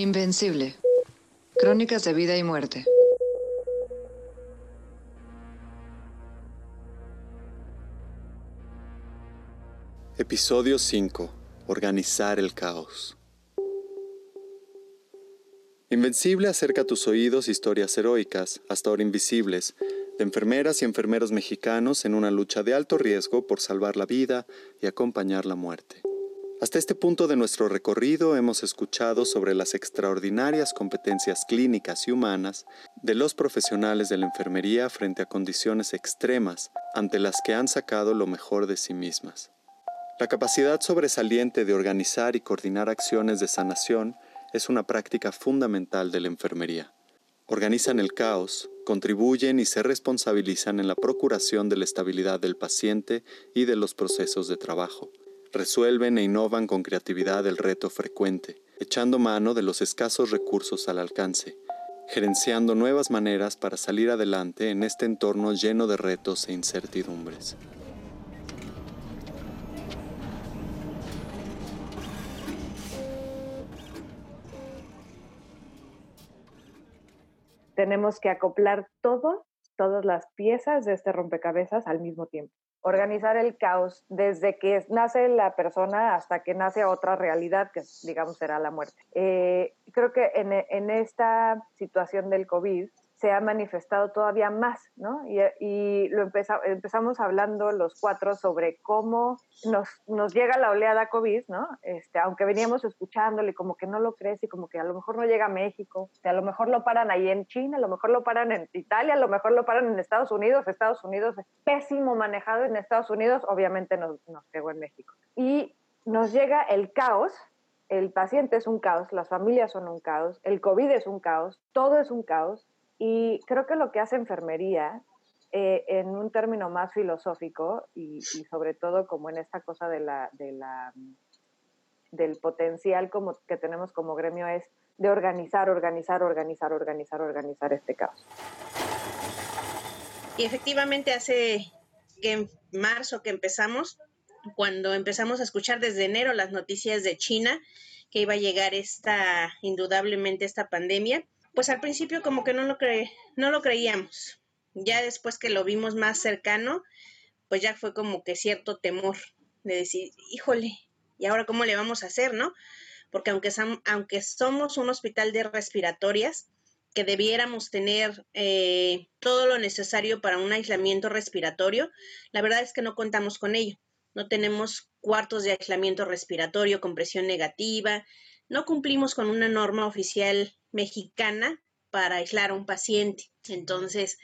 Invencible. Crónicas de vida y muerte. Episodio 5. Organizar el caos. Invencible acerca a tus oídos historias heroicas, hasta ahora invisibles, de enfermeras y enfermeros mexicanos en una lucha de alto riesgo por salvar la vida y acompañar la muerte. Hasta este punto de nuestro recorrido hemos escuchado sobre las extraordinarias competencias clínicas y humanas de los profesionales de la enfermería frente a condiciones extremas ante las que han sacado lo mejor de sí mismas. La capacidad sobresaliente de organizar y coordinar acciones de sanación es una práctica fundamental de la enfermería. Organizan el caos, contribuyen y se responsabilizan en la procuración de la estabilidad del paciente y de los procesos de trabajo resuelven e innovan con creatividad el reto frecuente, echando mano de los escasos recursos al alcance, gerenciando nuevas maneras para salir adelante en este entorno lleno de retos e incertidumbres. Tenemos que acoplar todas las piezas de este rompecabezas al mismo tiempo organizar el caos desde que nace la persona hasta que nace otra realidad, que digamos será la muerte. Eh, creo que en, en, esta situación del COVID se ha manifestado todavía más, ¿no? Y, lo empezamos hablando los cuatro sobre cómo nos, nos llega la oleada COVID, ¿no? Este, aunque veníamos escuchándole como que no lo crees y como que a lo mejor no llega a México, a lo mejor lo paran ahí en China, a lo mejor lo paran en Italia, a lo mejor lo paran en Estados Unidos, Estados Unidos es pésimo manejado en Estados Unidos, obviamente nos, nos pegó en México. Y nos llega el caos, el paciente es un caos, las familias son un caos, el COVID es un caos, todo es un caos, y creo que lo que hace enfermería, eh, en un término más filosófico y, sobre todo como en esta cosa de la, de la, del potencial como, que tenemos como gremio es de organizar, organizar, organizar, organizar, organizar este caos. Y efectivamente hace que en marzo que empezamos, cuando empezamos a escuchar desde enero las noticias de China, que iba a llegar esta, indudablemente esta pandemia, pues al principio como que no lo, no lo creíamos. Ya después que lo vimos más cercano, pues ya fue como que cierto temor de decir, híjole, ¿y ahora cómo le vamos a hacer, no? Porque aunque, aunque somos un hospital de respiratorias, que debiéramos tener eh, todo lo necesario para un aislamiento respiratorio, la verdad es que no contamos con ello. No tenemos cuartos de aislamiento respiratorio con presión negativa, no cumplimos con una norma oficial mexicana para aislar a un paciente. Entonces,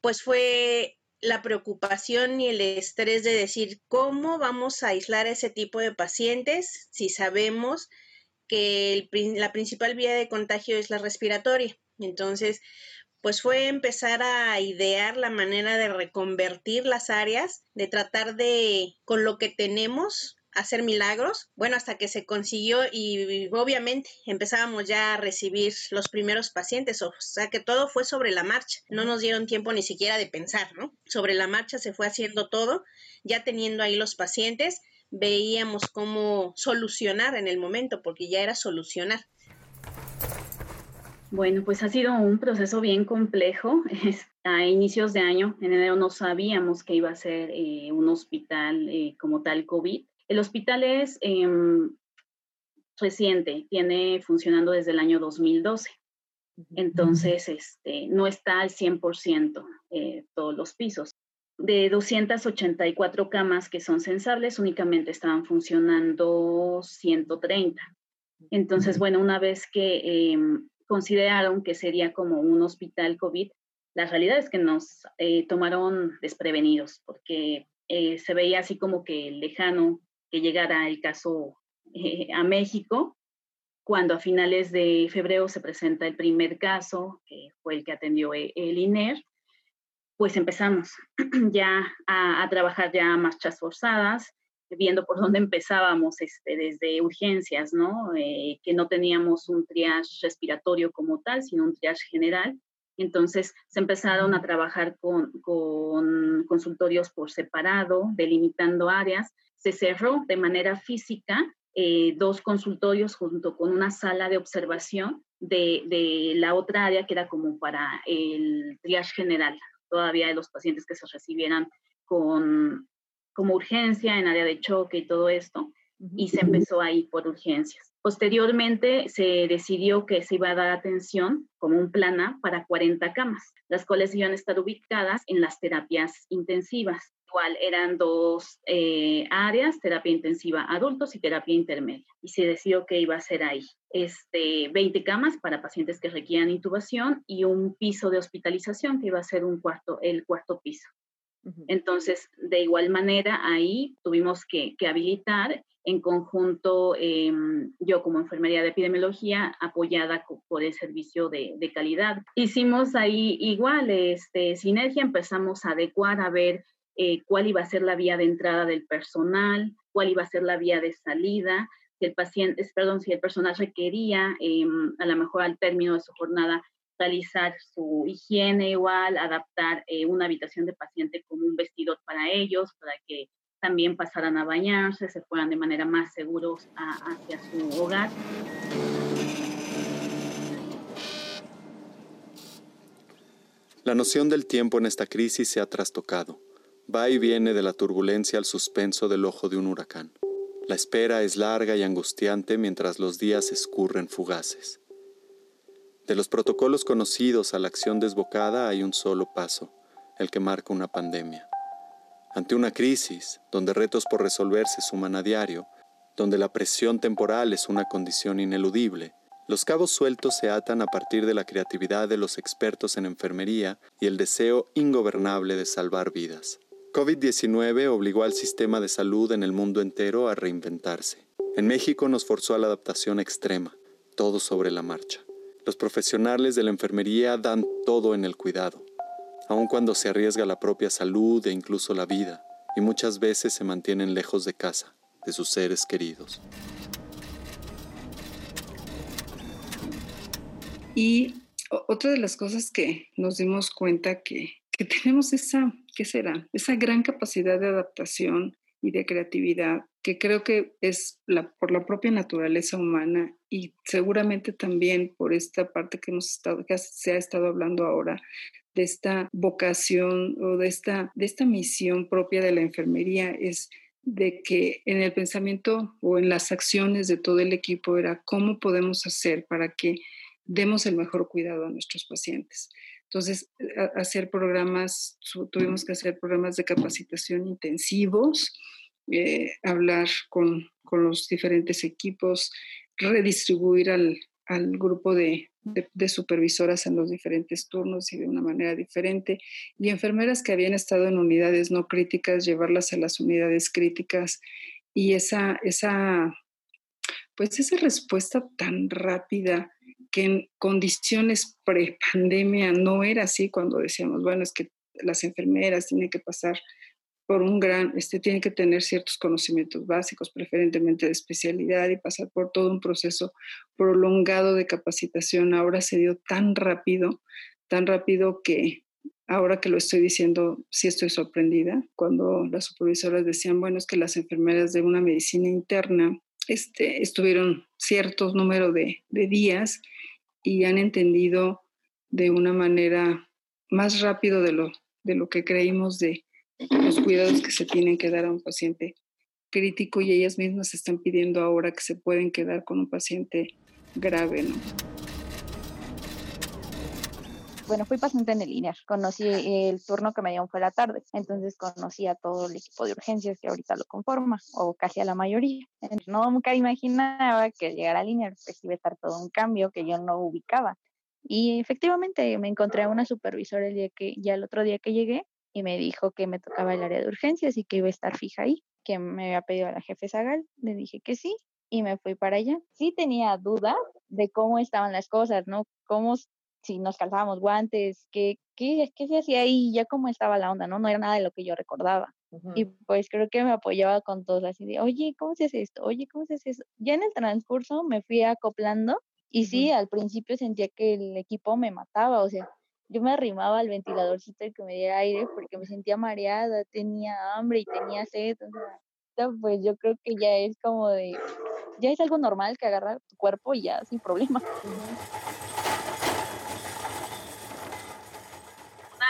pues fue la preocupación y el estrés de decir cómo vamos a aislar a ese tipo de pacientes si sabemos que la principal vía de contagio es la respiratoria. Entonces, pues fue empezar a idear la manera de reconvertir las áreas, de tratar de, con lo que tenemos, hacer milagros. Bueno, hasta que se consiguió y, obviamente empezábamos ya a recibir los primeros pacientes, o sea que todo fue sobre la marcha, no nos dieron tiempo ni siquiera de pensar, ¿no? Sobre la marcha se fue haciendo todo, ya teniendo ahí los pacientes, veíamos cómo solucionar en el momento, porque ya era solucionar. Bueno, pues ha sido un proceso bien complejo. A inicios de año, en enero, no sabíamos que iba a ser eh, un hospital eh, como tal COVID. El hospital es em, reciente, tiene funcionando desde el año 2012. Entonces, este, no está al 100% eh, todos los pisos. De 284 camas que son sensables, únicamente estaban funcionando 130. Entonces, bueno, una vez que em, consideraron que sería como un hospital COVID, la realidad es que nos eh, tomaron desprevenidos porque eh, se veía así como que lejano que llegara el caso eh, a México, cuando a finales de febrero se presenta el primer caso, que fue el que atendió e, el INER, pues empezamos ya a, trabajar ya marchas forzadas, viendo por dónde empezábamos este, desde urgencias, ¿no? Eh, que no teníamos un triage respiratorio como tal, sino un triage general. Entonces se empezaron a trabajar con, con consultorios por separado, delimitando áreas. Se cerró de manera física eh, dos consultorios junto con una sala de observación de, de, la otra área que era como para el triage general, todavía de los pacientes que se recibieran con, como urgencia en área de choque y todo esto, y se empezó ahí por urgencias. Posteriormente se decidió que se iba a dar atención como un plan A para 40 camas, las cuales iban a estar ubicadas en las terapias intensivas. Igual eran dos eh, áreas, terapia intensiva adultos y terapia intermedia. Y se decidió que iba a ser ahí. Este, 20 camas para pacientes que requieran intubación y un piso de hospitalización que iba a ser un cuarto, el cuarto piso. Entonces, de igual manera, ahí tuvimos que, habilitar en conjunto, em, yo como enfermería de epidemiología, apoyada por el servicio de, calidad. Hicimos ahí igual, este, sinergia, empezamos a adecuar, a ver eh, cuál iba a ser la vía de entrada del personal, cuál iba a ser la vía de salida, si el paciente, perdón, si el personal requería, em, a lo mejor al término de su jornada, realizar su higiene igual, adaptar eh, una habitación de paciente como un vestidor para ellos, para que también pasaran a bañarse, se fueran de manera más seguros hacia su hogar. La noción del tiempo en esta crisis se ha trastocado. Va y viene de la turbulencia al suspenso del ojo de un huracán. La espera es larga y angustiante mientras los días escurren fugaces. De los protocolos conocidos a la acción desbocada hay un solo paso, el que marca una pandemia. Ante una crisis, donde retos por resolverse suman a diario, donde la presión temporal es una condición ineludible, los cabos sueltos se atan a partir de la creatividad de los expertos en enfermería y el deseo ingobernable de salvar vidas. COVID-19 obligó al sistema de salud en el mundo entero a reinventarse. En México nos forzó a la adaptación extrema, todo sobre la marcha. Los profesionales de la enfermería dan todo en el cuidado, aun cuando se arriesga la propia salud e incluso la vida, y muchas veces se mantienen lejos de casa, de sus seres queridos. Y otra de las cosas que nos dimos cuenta que, que tenemos esa, ¿qué será? Esa gran capacidad de adaptación y de creatividad que creo que es la, por la propia naturaleza humana y seguramente también por esta parte que, hemos estado, que se ha estado hablando ahora de esta vocación o de esta, de esta misión propia de la enfermería es de que en el pensamiento o en las acciones de todo el equipo era cómo podemos hacer para que demos el mejor cuidado a nuestros pacientes. Entonces, hacer programas, tuvimos que hacer programas de capacitación intensivos, eh, hablar con, con, los diferentes equipos, redistribuir al, al grupo de, de, supervisoras en los diferentes turnos y de una manera diferente, y enfermeras que habían estado en unidades no críticas, llevarlas a las unidades críticas, y esa, esa, pues esa respuesta tan rápida que en condiciones pre-pandemia no era así cuando decíamos, bueno, es que las enfermeras tienen que pasar por un gran, este, tiene que tener ciertos conocimientos básicos, preferentemente de especialidad y pasar por todo un proceso prolongado de capacitación. Ahora se dio tan rápido, tan rápido que ahora que lo estoy diciendo, sí estoy sorprendida. Cuando las supervisoras decían, bueno, es que las enfermeras de una medicina interna este, estuvieron ciertos número de, de días y han entendido de una manera más rápido de lo, de lo que creímos de cuidados que se tienen que dar a un paciente crítico y ellas mismas están pidiendo ahora que se pueden quedar con un paciente grave, ¿no? Bueno, fui paciente en el INER. Conocí el turno que me dieron fue la tarde. Entonces conocí a todo el equipo de urgencias que ahorita lo conforma, o casi a la mayoría. No nunca imaginaba que llegara al INER, pues iba a estar todo un cambio que yo no ubicaba. Y efectivamente me encontré a una supervisora el día que, ya el otro día que llegué, y me dijo que me tocaba el área de urgencias y que iba a estar fija ahí, que me había pedido a la jefe Zagal. Le dije que sí y me fui para allá. Sí tenía duda de cómo estaban las cosas, ¿no? Cómo, si nos calzábamos guantes, qué, qué, qué se hacía ahí, ya cómo estaba la onda, ¿no? No era nada de lo que yo recordaba. Y pues creo que me apoyaba con todos así de, oye, ¿cómo se hace esto? Oye, ¿cómo se hace eso? Ya en el transcurso me fui acoplando y sí, al principio sentía que el equipo me mataba, o sea, yo me arrimaba al ventiladorcito y que me diera aire porque me sentía mareada, tenía hambre y tenía sed. O sea, pues yo creo que ya es como de, ya es algo normal que agarrar tu cuerpo y ya sin problema.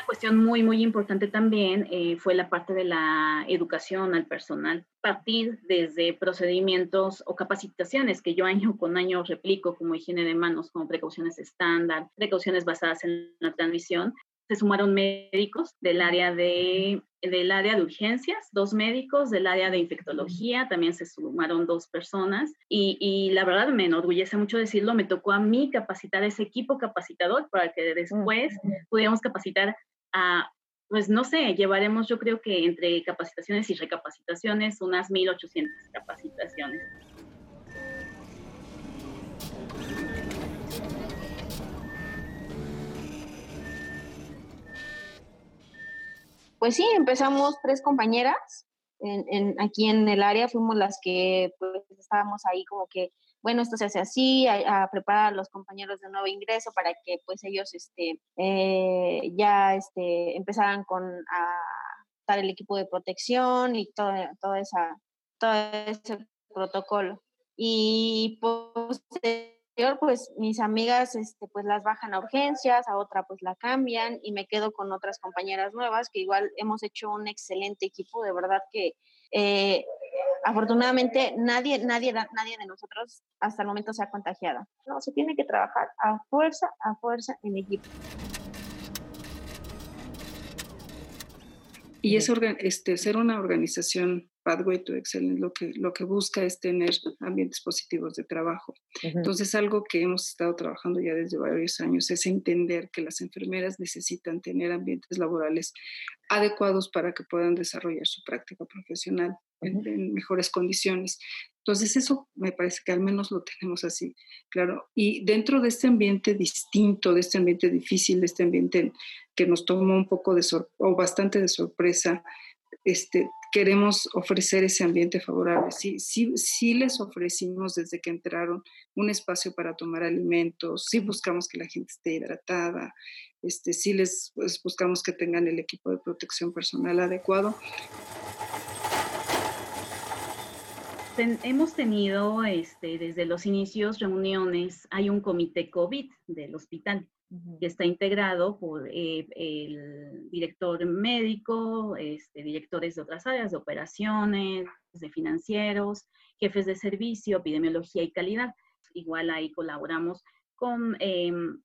Cuestión muy, muy importante también eh, fue la parte de la educación al personal. Partir desde procedimientos o capacitaciones que yo año con año replico como higiene de manos, como precauciones estándar, precauciones basadas en la transmisión, se sumaron médicos del área de, del área de urgencias, dos médicos del área de infectología, también se sumaron dos personas. Y, y, la verdad me enorgullece mucho decirlo, me tocó a mí capacitar ese equipo capacitador para que después pudiéramos capacitar pues no sé, llevaremos yo creo que entre capacitaciones y recapacitaciones unas 1.800 capacitaciones. Pues sí, empezamos tres compañeras en, aquí en el área, fuimos las que pues estábamos ahí como que, bueno, esto se hace así, a, preparar a los compañeros de nuevo ingreso para que pues ellos este, eh, ya este, empezaran con a dar el equipo de protección y todo, todo, esa, todo ese protocolo. Y pues pues mis amigas este, pues las bajan a urgencias, a otra pues la cambian y me quedo con otras compañeras nuevas que igual hemos hecho un excelente equipo, de verdad que eh, afortunadamente nadie, nadie, nadie de nosotros hasta el momento se ha contagiado. No, se tiene que trabajar a fuerza, a fuerza en equipo. Y es este, ser una organización Pathway to Excellence lo que, lo que busca es tener ambientes positivos de trabajo. Entonces, algo que hemos estado trabajando ya desde varios años es entender que las enfermeras necesitan tener ambientes laborales adecuados para que puedan desarrollar su práctica profesional en, mejores condiciones. Entonces, eso me parece que al menos lo tenemos así, claro. Y dentro de este ambiente distinto, de este ambiente difícil, de este ambiente que nos tomó un poco de o bastante de sorpresa, este, queremos ofrecer ese ambiente favorable. Sí, les ofrecimos desde que entraron un espacio para tomar alimentos, sí buscamos que la gente esté hidratada, este, sí les pues, buscamos que tengan el equipo de protección personal adecuado. hemos tenido este, desde los inicios reuniones, hay un comité COVID del hospital que está integrado por eh, el director médico, este, directores de otras áreas, de operaciones, de financieros, jefes de servicio, epidemiología y calidad. Igual ahí colaboramos con em,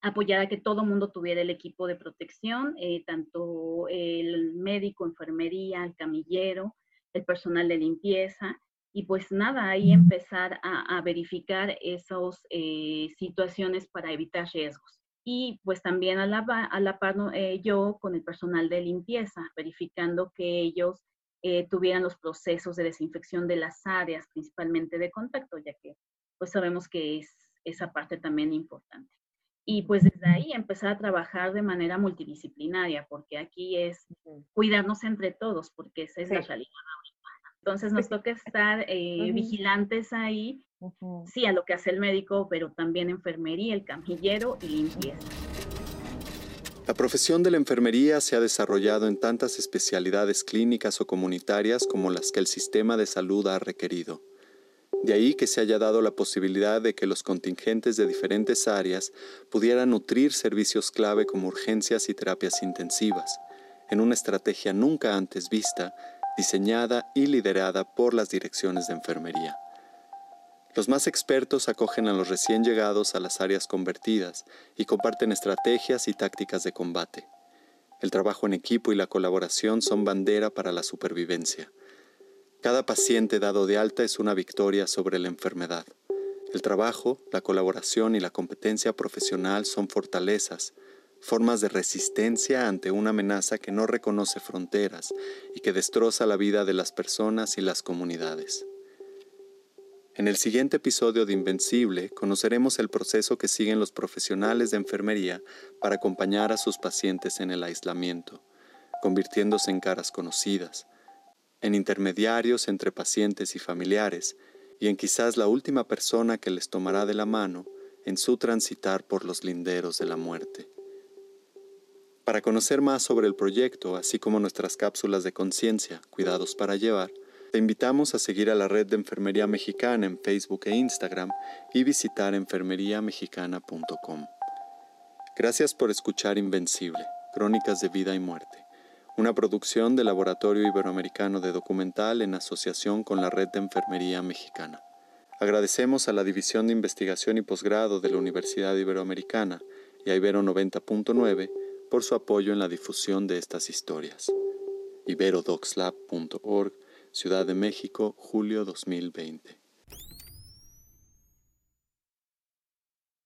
apoyar a que todo mundo tuviera el equipo de protección, eh, tanto el médico, enfermería, el camillero, el personal de limpieza, y pues nada, ahí empezar a, verificar esas eh, situaciones para evitar riesgos. Y pues también a la, a la par eh, yo con el personal de limpieza, verificando que ellos eh, tuvieran los procesos de desinfección de las áreas, principalmente de contacto, ya que pues sabemos que es esa parte también importante. Y pues desde ahí empezar a trabajar de manera multidisciplinaria, porque aquí es cuidarnos entre todos, porque esa es la realidad entonces nos toca estar eh, vigilantes ahí, sí, a lo que hace el médico, pero también enfermería, el camillero y limpieza. La profesión de la enfermería se ha desarrollado en tantas especialidades clínicas o comunitarias como las que el sistema de salud ha requerido. De ahí que se haya dado la posibilidad de que los contingentes de diferentes áreas pudieran nutrir servicios clave como urgencias y terapias intensivas, en una estrategia nunca antes vista diseñada y liderada por las direcciones de enfermería. Los más expertos acogen a los recién llegados a las áreas convertidas y comparten estrategias y tácticas de combate. El trabajo en equipo y la colaboración son bandera para la supervivencia. Cada paciente dado de alta es una victoria sobre la enfermedad. El trabajo, la colaboración y la competencia profesional son fortalezas formas de resistencia ante una amenaza que no reconoce fronteras y que destroza la vida de las personas y las comunidades. En el siguiente episodio de Invencible conoceremos el proceso que siguen los profesionales de enfermería para acompañar a sus pacientes en el aislamiento, convirtiéndose en caras conocidas, en intermediarios entre pacientes y familiares, y en quizás la última persona que les tomará de la mano en su transitar por los linderos de la muerte. Para conocer más sobre el proyecto, así como nuestras cápsulas de conciencia, cuidados para llevar, Te invitamos a seguir a la red de Enfermería Mexicana en Facebook e Instagram y visitar enfermeriamexicana.com. Gracias por escuchar Invencible, Crónicas de Vida y Muerte, una producción del Laboratorio Iberoamericano de Documental en asociación con la Red de Enfermería Mexicana. Agradecemos a la División de Investigación y Posgrado de la Universidad Iberoamericana y a Ibero 90.9 por su apoyo en la difusión de estas historias. iberodoxlab.org, Ciudad de México, julio 2020.